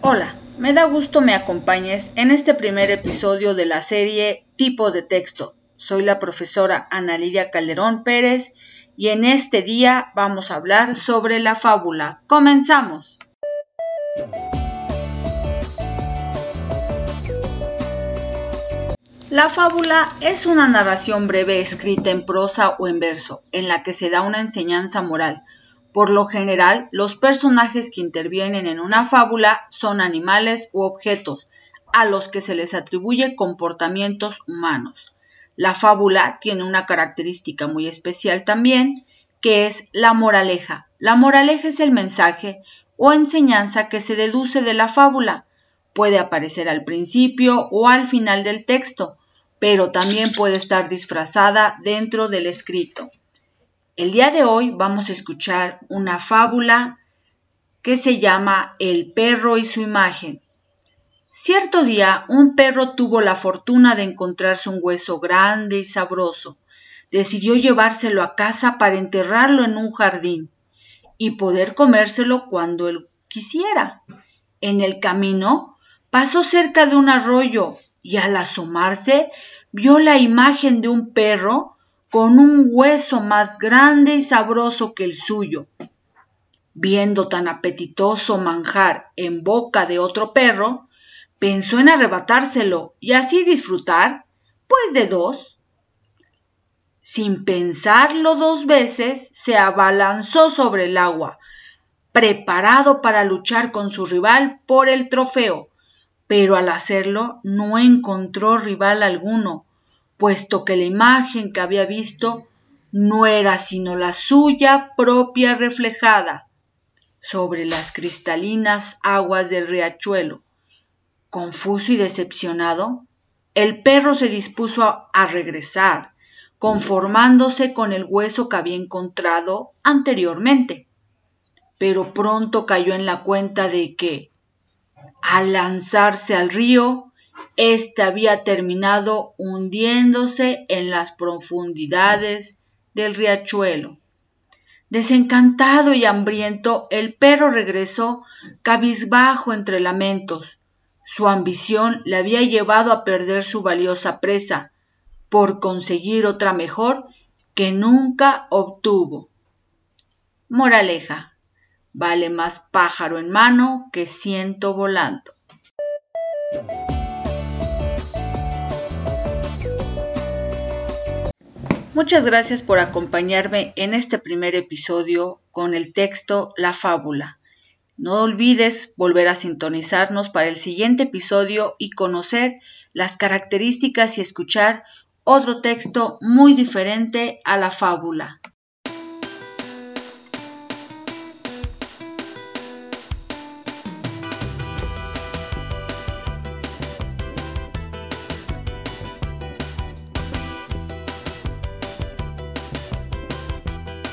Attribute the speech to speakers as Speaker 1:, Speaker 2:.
Speaker 1: Hola, me da gusto me acompañes en este primer episodio de la serie Tipos de Texto. Soy la profesora Ana Lidia Calderón Pérez y en este día vamos a hablar sobre la fábula. ¡Comenzamos! La fábula es una narración breve escrita en prosa o en verso, en la que se da una enseñanza moral por lo general, los personajes que intervienen en una fábula son animales u objetos a los que se les atribuye comportamientos humanos. La fábula tiene una característica muy especial también, que es la moraleja. La moraleja es el mensaje o enseñanza que se deduce de la fábula. Puede aparecer al principio o al final del texto, pero también puede estar disfrazada dentro del escrito. El día de hoy vamos a escuchar una fábula que se llama El perro y su imagen. Cierto día un perro tuvo la fortuna de encontrarse un hueso grande y sabroso. Decidió llevárselo a casa para enterrarlo en un jardín y poder comérselo cuando él quisiera. En el camino pasó cerca de un arroyo y al asomarse vio la imagen de un perro con un hueso más grande y sabroso que el suyo. Viendo tan apetitoso manjar en boca de otro perro, pensó en arrebatárselo y así disfrutar, pues de dos. Sin pensarlo dos veces, se abalanzó sobre el agua, preparado para luchar con su rival por el trofeo, pero al hacerlo no encontró rival alguno, puesto que la imagen que había visto no era sino la suya propia reflejada sobre las cristalinas aguas del riachuelo. Confuso y decepcionado, el perro se dispuso a, regresar, conformándose con el hueso que había encontrado anteriormente. Pero pronto cayó en la cuenta de que, al lanzarse al río, este había terminado hundiéndose en las profundidades del riachuelo. Desencantado y hambriento, el perro regresó cabizbajo entre lamentos. Su ambición le había llevado a perder su valiosa presa, por conseguir otra mejor que nunca obtuvo. Moraleja. Vale más pájaro en mano que ciento volando. Muchas gracias por acompañarme en este primer episodio con el texto La fábula. No olvides volver a sintonizarnos para el siguiente episodio y conocer las características y escuchar otro texto muy diferente a la fábula.